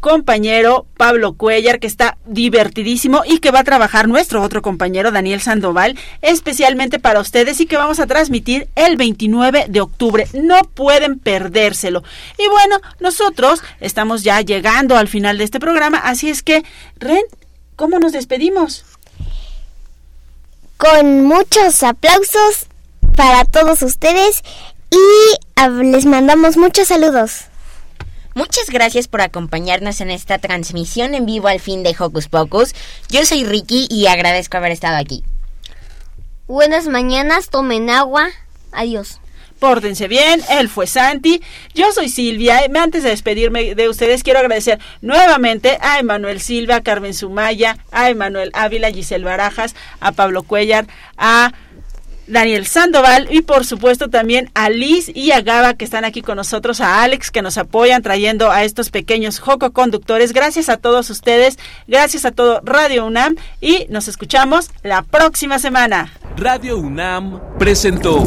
compañero Pablo Cuellar, que está divertidísimo y que va a trabajar nuestro otro compañero Daniel Sandoval, especialmente para ustedes y que vamos a transmitir el 29 de octubre. No pueden perdérselo. Y bueno, nosotros estamos ya llegando al final de este programa, así es que, Ren, ¿cómo nos despedimos? Con muchos aplausos para todos ustedes y les mandamos muchos saludos. Muchas gracias por acompañarnos en esta transmisión en vivo al fin de Hocus Pocus. Yo soy Ricky y agradezco haber estado aquí. Buenas mañanas, tomen agua. Adiós. Pórtense bien, él fue Santi, yo soy Silvia. Antes de despedirme de ustedes, quiero agradecer nuevamente a Emanuel Silva, a Carmen Sumaya, a Emanuel Ávila, Giselle Barajas, a Pablo Cuellar, a Daniel Sandoval y por supuesto también a Liz y a Gaba que están aquí con nosotros, a Alex que nos apoyan trayendo a estos pequeños Joco conductores. Gracias a todos ustedes, gracias a todo Radio UNAM y nos escuchamos la próxima semana. Radio UNAM presentó